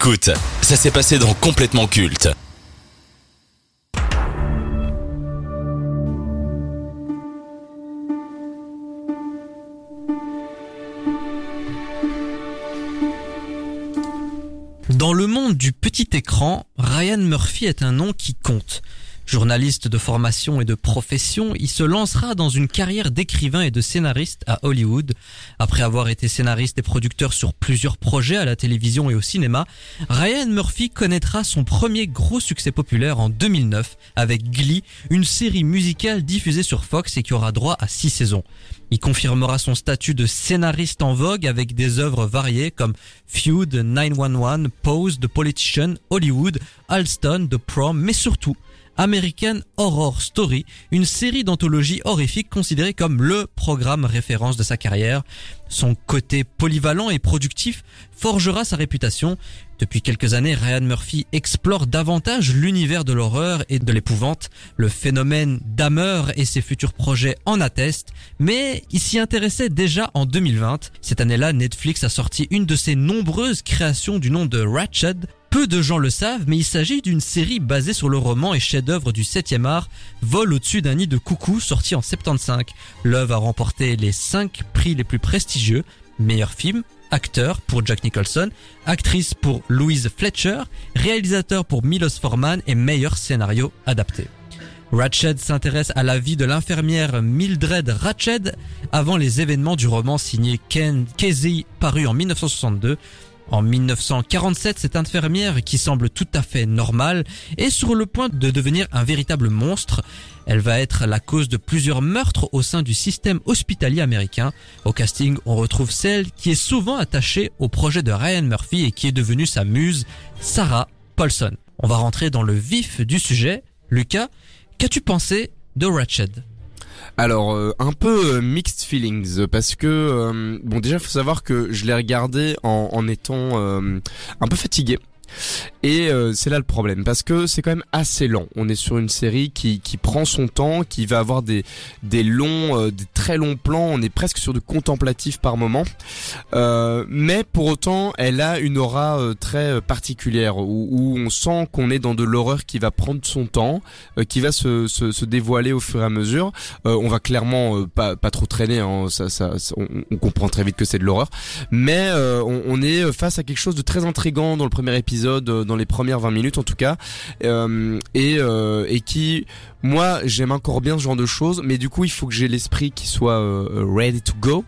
Écoute, ça s'est passé dans Complètement Culte. Dans le monde du petit écran, Ryan Murphy est un nom qui compte. Journaliste de formation et de profession, il se lancera dans une carrière d'écrivain et de scénariste à Hollywood. Après avoir été scénariste et producteur sur plusieurs projets à la télévision et au cinéma, Ryan Murphy connaîtra son premier gros succès populaire en 2009 avec Glee, une série musicale diffusée sur Fox et qui aura droit à six saisons. Il confirmera son statut de scénariste en vogue avec des œuvres variées comme Feud, 911, Pose, The Politician, Hollywood, Alston, The Prom, mais surtout American Horror Story, une série d'anthologie horrifique considérée comme le programme référence de sa carrière. Son côté polyvalent et productif forgera sa réputation. Depuis quelques années, Ryan Murphy explore davantage l'univers de l'horreur et de l'épouvante. Le phénomène Dahmer et ses futurs projets en attestent, mais il s'y intéressait déjà en 2020. Cette année-là, Netflix a sorti une de ses nombreuses créations du nom de Ratched, peu de gens le savent, mais il s'agit d'une série basée sur le roman et chef-d'œuvre du 7e art, Vol au-dessus d'un nid de coucou, sorti en 75. L'œuvre a remporté les 5 prix les plus prestigieux, meilleur film, acteur pour Jack Nicholson, actrice pour Louise Fletcher, réalisateur pour Milos Forman et meilleur scénario adapté. Ratched s'intéresse à la vie de l'infirmière Mildred Ratched avant les événements du roman signé Ken Kesey paru en 1962. En 1947, cette infirmière, qui semble tout à fait normale, est sur le point de devenir un véritable monstre. Elle va être la cause de plusieurs meurtres au sein du système hospitalier américain. Au casting, on retrouve celle qui est souvent attachée au projet de Ryan Murphy et qui est devenue sa muse, Sarah Paulson. On va rentrer dans le vif du sujet. Lucas, qu'as-tu pensé de Ratched? Alors euh, un peu euh, mixed feelings parce que euh, bon déjà faut savoir que je l'ai regardé en, en étant un peu fatigué et euh, c'est là le problème parce que c'est quand même assez lent. On est sur une série qui, qui prend son temps, qui va avoir des des longs, euh, des très longs plans. On est presque sur du contemplatif par moment, euh, mais pour autant, elle a une aura euh, très particulière où, où, on sent qu'on est dans de l'horreur qui va prendre son temps, qui va se, se, se, dévoiler au fur et à mesure. on va clairement pas pas trop traîner, hein, ça, ça, on, on, comprend très vite que c'est de l'horreur, mais on, on est face à quelque chose de très intrigant dans le premier épisode euh, dans les premières 20 minutes en tout cas. Euh, et euh, et qui moi j'aime encore bien ce genre de choses mais du coup il faut que j'ai l'esprit qui soit ready to go.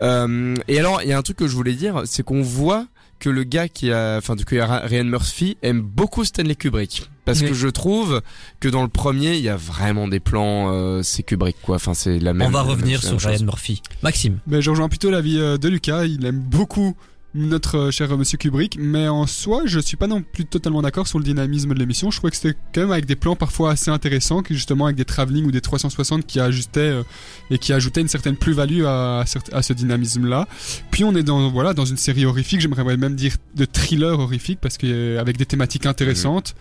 Et alors il y a un truc que je voulais dire c'est qu'on voit que le gars qui a, enfin du coup Ryan Murphy aime beaucoup Stanley Kubrick. Parce que je trouve que dans le premier il y a vraiment des plans c'est Kubrick quoi. Enfin c'est la même on va revenir sur Ryan Murphy. Maxime. Mais je rejoins plutôt l'avis de Lucas. Il aime beaucoup notre euh, cher monsieur Kubrick, mais en soi, je suis pas non plus totalement d'accord sur le dynamisme de l'émission. Je trouvais que c'était quand même avec des plans parfois assez intéressants, qui justement avec des travelling ou des 360 qui ajustaient euh, et qui ajoutaient une certaine plus-value à, à, ce dynamisme-là. Puis on est dans voilà dans une série horrifique, j'aimerais même dire de thriller horrifique parce que euh, avec des thématiques intéressantes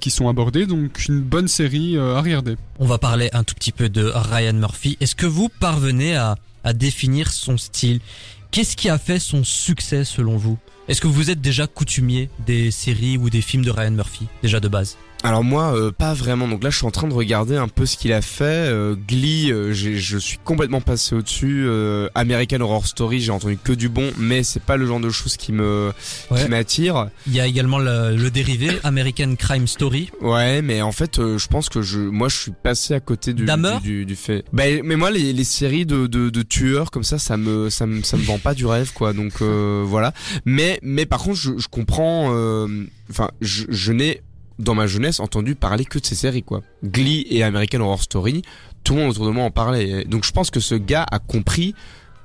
qui sont abordées, donc une bonne série à regarder. On va parler un tout petit peu de Ryan Murphy. Est-ce que vous parvenez à à définir son style? Qu'est-ce qui a fait son succès selon vous? Est-ce que vous êtes déjà coutumier des séries ou des films de Ryan Murphy, déjà de base? Alors moi, euh, pas vraiment. Donc là, je suis en train de regarder un peu ce qu'il a fait. Euh, Glee, euh, je suis complètement passé au-dessus. American Horror Story, j'ai entendu que du bon, mais c'est pas le genre de choses qui me qui m'attire. Il y a également le, dérivé American Crime Story. Ouais, mais en fait, je pense que je, moi, je suis passé à côté du du, du, fait. Bah, mais moi, les, les séries de, de, de, tueurs comme ça, ça me ça me ça me vend pas du rêve, quoi. Donc voilà. Mais mais par contre, je, je comprends. Enfin, je, je n'ai dans ma jeunesse entendu parler que de ces séries quoi. Glee et American Horror Story, tout le monde autour de moi en parlait. Donc je pense que ce gars a compris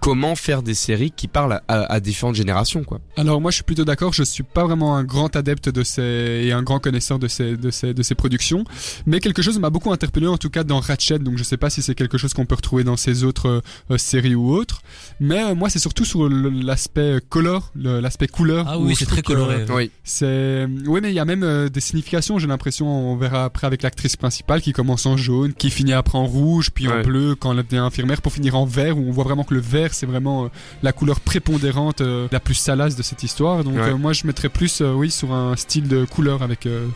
comment faire des séries qui parlent à, différentes générations quoi. Alors moi je suis plutôt d'accord, je suis pas vraiment un grand adepte de ces et un grand connaisseur de ces de ces de ces productions, mais quelque chose m'a beaucoup interpellé en tout cas dans Ratchet, donc je sais pas si c'est quelque chose qu'on peut retrouver dans ces autres euh, séries ou autres, mais euh, moi c'est surtout sur l'aspect color, l'aspect couleur. Ah oui, c'est très coloré. oui. C'est oui mais il y a même euh, des significations, j'ai l'impression on verra après avec l'actrice principale qui commence en jaune, qui finit après en rouge, puis en bleu quand elle devient infirmière pour finir en vert où on voit vraiment que le vert vert, c'est vraiment euh, la couleur prépondérante, euh, la plus salace de cette histoire. Donc Ouais. euh, moi, je mettrais plus, euh, oui, sur un style de couleur avec euh,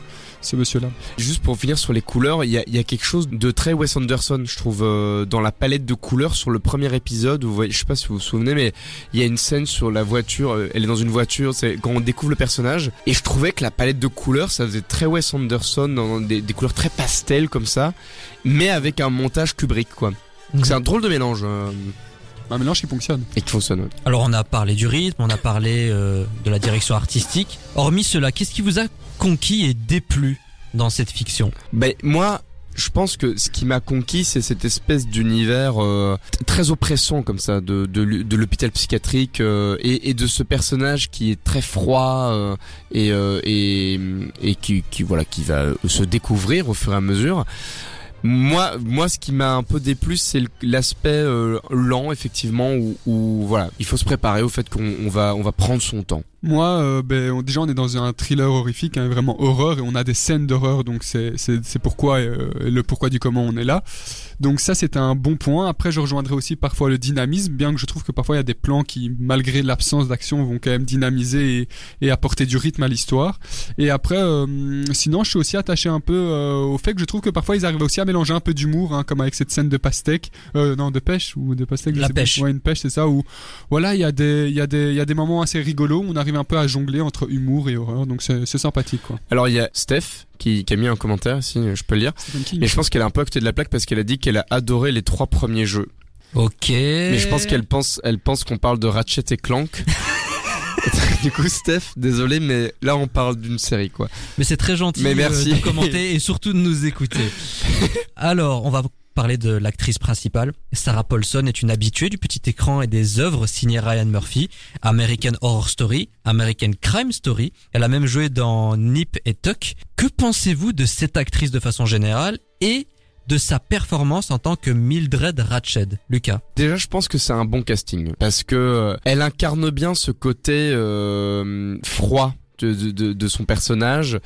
ce monsieur-là. Juste pour finir sur les couleurs, il y a, il y a quelque chose de très Wes Anderson, je trouve, euh, dans la palette de couleurs sur le premier épisode. Vous voyez, je sais pas si vous vous souvenez, mais il y a une scène sur la voiture. euh, Elle est dans une voiture, c'est quand on découvre le personnage. Et je trouvais que la palette de couleurs, ça faisait très Wes Anderson, dans des, des couleurs très pastel comme ça, mais avec un montage Kubrick, quoi. Donc c'est un drôle de mélange euh, Un mélange qui fonctionne. et qui fonctionne. ouais. Alors on a parlé du rythme, on a parlé euh, de la direction artistique. Hormis cela, qu'est-ce qui vous a conquis et déplu dans cette fiction? Ben moi, je pense que ce qui m'a conquis, c'est cette espèce d'univers euh, très oppressant comme ça, de de, l'hôpital psychiatrique euh, et, et de ce personnage qui est très froid euh, et, euh, et et qui, qui voilà qui va se découvrir au fur et à mesure. Moi, moi, ce qui m'a un peu déplu, c'est l'aspect euh, lent, effectivement, où, voilà, il faut se préparer au fait qu'on on va on va prendre son temps. Moi, euh, ben, on- déjà, on est dans un thriller horrifique, hein, vraiment horreur, et on a des scènes d'horreur, donc c'est pourquoi euh, le pourquoi du comment on est là. Donc ça, c'est un bon point. Après, je rejoindrai aussi parfois le dynamisme, bien que je trouve que parfois il y a des plans qui, malgré l'absence d'action, vont quand même dynamiser et, et apporter du rythme à l'histoire. Et après, euh, sinon, je suis aussi attaché un peu euh, au fait que je trouve que parfois ils arrivent aussi à mélanger un peu d'humour, hein, comme avec cette scène de pastèque, non, de pêche ou de pastèque. je La sais pas. pêche. Ouais, une pêche, c'est ça. Où voilà, il y a des, il y a des, il y a des moments assez rigolos. où On arrive un peu à jongler entre humour et horreur, donc c'est c'est sympathique, quoi. Alors il y a Steph qui, qui a mis un commentaire, si je peux le lire. Mais je pense qu'elle est un peu à côté de la plaque parce qu'elle a dit qu'elle a adoré les trois premiers jeux. Ok. Mais je pense qu'elle pense, elle pense qu'on parle de Ratchet et Clank. du coup, Steph, désolé, mais là on parle d'une série quoi. Mais c'est très gentil Mais merci. euh, de commenter et surtout de nous écouter. Alors, on va parler de l'actrice principale. Sarah Paulson est une habituée du petit écran et des œuvres signées Ryan Murphy, American Horror Story, American Crime Story. Elle a même joué dans Nip et Tuck. Que pensez-vous de cette actrice de façon générale et de sa performance en tant que Mildred Ratched Lucas? Déjà, je pense que c'est un bon casting parce que euh, elle incarne bien ce côté euh, froid de, son personnage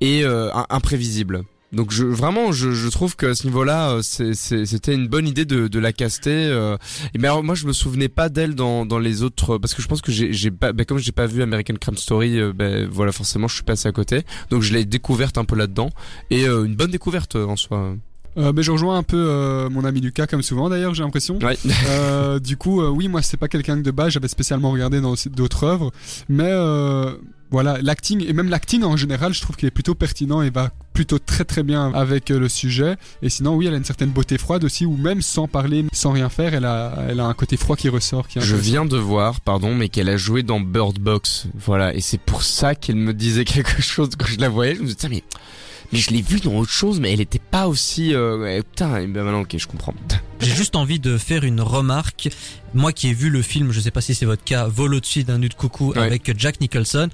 et euh, imprévisible. Donc je vraiment je, je trouve que à ce niveau-là euh, c'était une bonne idée de, de la caster. euh. Mais alors, moi je me souvenais pas d'elle dans, dans les autres parce que je pense que j'ai pas ben, comme j'ai pas vu American Crime Story euh, ben voilà forcément je suis passé à côté donc je l'ai découverte un peu là-dedans et euh, une bonne découverte euh, en soi. Euh, mais je rejoins un peu euh, mon ami Lucas, comme souvent d'ailleurs, j'ai l'impression. Ouais. Euh, du coup, euh, oui, moi, c'est pas quelqu'un que de base, j'avais spécialement regardé dans d'autres œuvres, mais euh, voilà, l'acting et même l'acting en général, je trouve qu'il est plutôt pertinent et va plutôt très très bien avec euh, le sujet. Et sinon, oui, elle a une certaine beauté froide aussi, ou même sans parler, sans rien faire, elle a, elle a un côté froid qui ressort. Qui Je viens de voir, pardon, mais qu'elle a joué dans Bird Box. Voilà, et c'est pour ça qu'elle me disait quelque chose quand je la voyais. Je me disais, Tiens, mais, mais je l'ai vue dans autre chose, mais elle était pas aussi. Euh, ouais, putain, et ben maintenant, ok, je comprends. J'ai juste envie de faire une remarque. Moi qui ai vu le film, je sais pas si c'est votre cas, Vol au-dessus d'un nid de coucou Ouais. avec Jack Nicholson,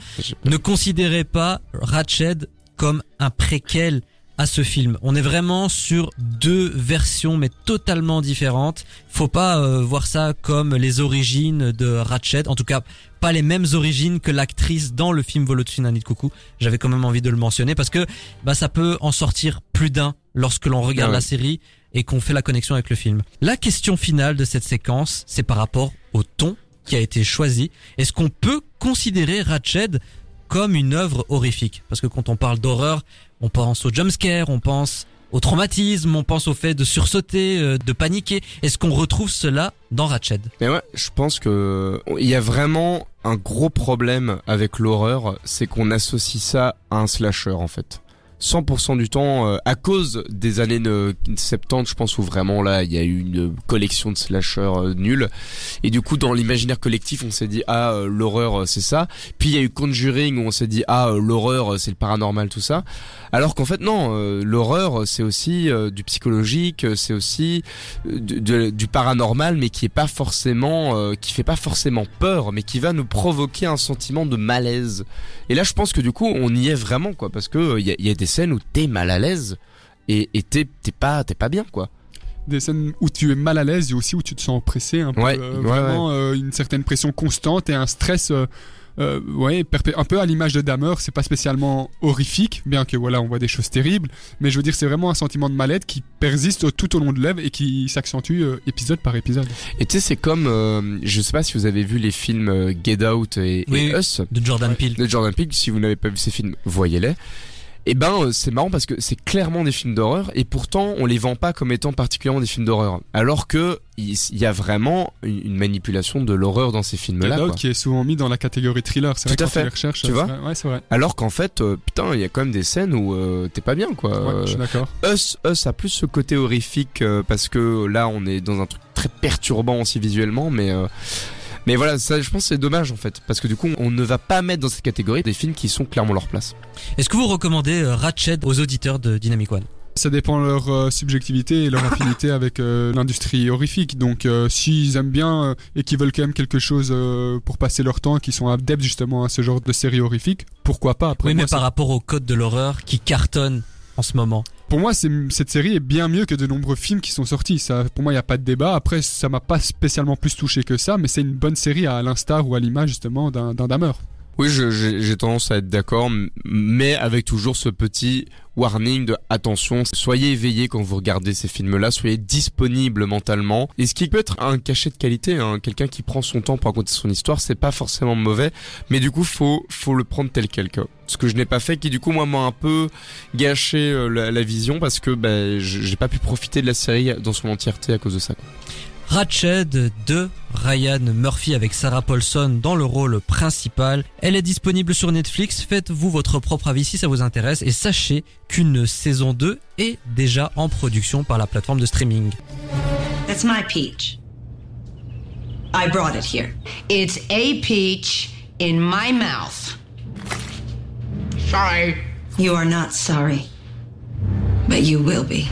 ne considérez pas Ratched comme un préquel à ce film. On est vraiment sur deux versions mais totalement différentes. Faut pas euh, voir ça comme les origines de Ratched, en tout cas pas les mêmes origines que l'actrice dans le film Vol au-dessus d'un nid de coucou. J'avais quand même envie de le mentionner parce que bah ça peut en sortir plus d'un lorsque l'on regarde Ah ouais. la série et qu'on fait la connexion avec le film. La question finale de cette séquence, c'est par rapport au ton qui a été choisi. Est-ce qu'on peut considérer Ratched comme une œuvre horrifique Parce que quand on parle d'horreur, on pense au jumpscare, on pense au traumatisme, on pense au fait de sursauter, euh, de paniquer. Est-ce qu'on retrouve cela dans Ratched? Mais ouais, je pense que il y a vraiment un gros problème avec l'horreur, c'est qu'on associe ça à un slasher en fait. 100% du temps, euh, à cause des années euh, 70, je pense où vraiment là, il y a eu une collection de slashers euh, nuls. Et du coup, dans l'imaginaire collectif, on s'est dit ah euh, l'horreur euh, c'est ça. Puis il y a eu Conjuring où on s'est dit ah euh, l'horreur c'est le paranormal tout ça. Alors qu'en fait non, l'horreur c'est aussi du psychologique, c'est aussi de- du paranormal, mais qui est pas forcément, qui fait pas forcément peur, mais qui va nous provoquer un sentiment de malaise. Et là, je pense que du coup, on y est vraiment quoi, parce que il y, y a des scènes où t'es mal à l'aise et t'es t'es pas t'es pas bien quoi. des scènes où tu es mal à l'aise et aussi où tu te sens oppressé un peu Ouais, euh, ouais, vraiment euh, une certaine pression constante et un stress euh, euh, ouais, un peu à l'image de Dahmer, c'est pas spécialement horrifique, bien que voilà, on voit des choses terribles, mais je veux dire, c'est vraiment un sentiment de mal-être qui persiste tout au long de l'œuvre et qui s'accentue euh, épisode par épisode. Et tu sais, c'est comme, euh, je sais pas si vous avez vu les films Get Out et, et. Us De Jordan Peele. de Jordan Peele. Si vous n'avez pas vu ces films, voyez-les. Et ben, euh, c'est marrant parce que c'est clairement des films d'horreur et pourtant on les vend pas comme étant particulièrement des films d'horreur. Alors que il y a vraiment une manipulation de l'horreur dans ces films-là. Quoi. qui est souvent mis dans la catégorie thriller, c'est Tout vrai à fait. tu les recherches, Tu vois vrai. Ouais, c'est vrai. Alors qu'en fait, euh, putain, il y a quand même des scènes où euh, t'es pas bien, quoi. Ouais, je suis d'accord. Us, Us a plus ce côté horrifique euh, parce que là on est dans un truc très perturbant aussi visuellement, mais euh, mais voilà, ça je pense que c'est dommage en fait parce que du coup on ne va pas mettre dans cette catégorie des films qui sont clairement leur place. Est-ce que vous recommandez euh, Ratchet aux auditeurs de Dynamic One? Ça dépend de leur euh, subjectivité et leur affinité avec euh, l'industrie horrifique. Donc, euh, s'ils aiment bien euh, et qu'ils veulent quand même quelque chose euh, pour passer leur temps, qui sont adeptes justement à ce genre de série horrifique, pourquoi pas Après, Oui, moi, mais par rapport au code de l'horreur qui cartonne en ce moment. Pour moi, cette série est bien mieux que de nombreux films qui sont sortis. Pour moi, il n'y a pas de débat. Après, ça m'a pas spécialement plus touché que ça, mais c'est une bonne série à l'instar ou à l'image justement d'un Dahmer. Oui, j'ai tendance à être d'accord, mais avec toujours ce petit warning de attention, soyez éveillés quand vous regardez ces films-là, soyez disponibles mentalement. Et ce qui peut être un cachet de qualité, hein, quelqu'un qui prend son temps pour raconter son histoire, c'est pas forcément mauvais, mais du coup faut faut le prendre tel quel. quoi. Ce que je n'ai pas fait, qui du coup moi m'a un peu gâché euh, la, vision parce que j- j'ai pas pu profiter de la série dans son entièreté à cause de ça. quoi. Ratchet de Ryan Murphy avec Sarah Paulson dans le rôle principal. Elle est disponible sur Netflix. Faites-vous votre propre avis si ça vous intéresse et sachez qu'une saison 2 est déjà en production par la plateforme de streaming. That's my peach. I brought it here. It's a peach in my mouth. Sorry. You are not sorry, but you will be.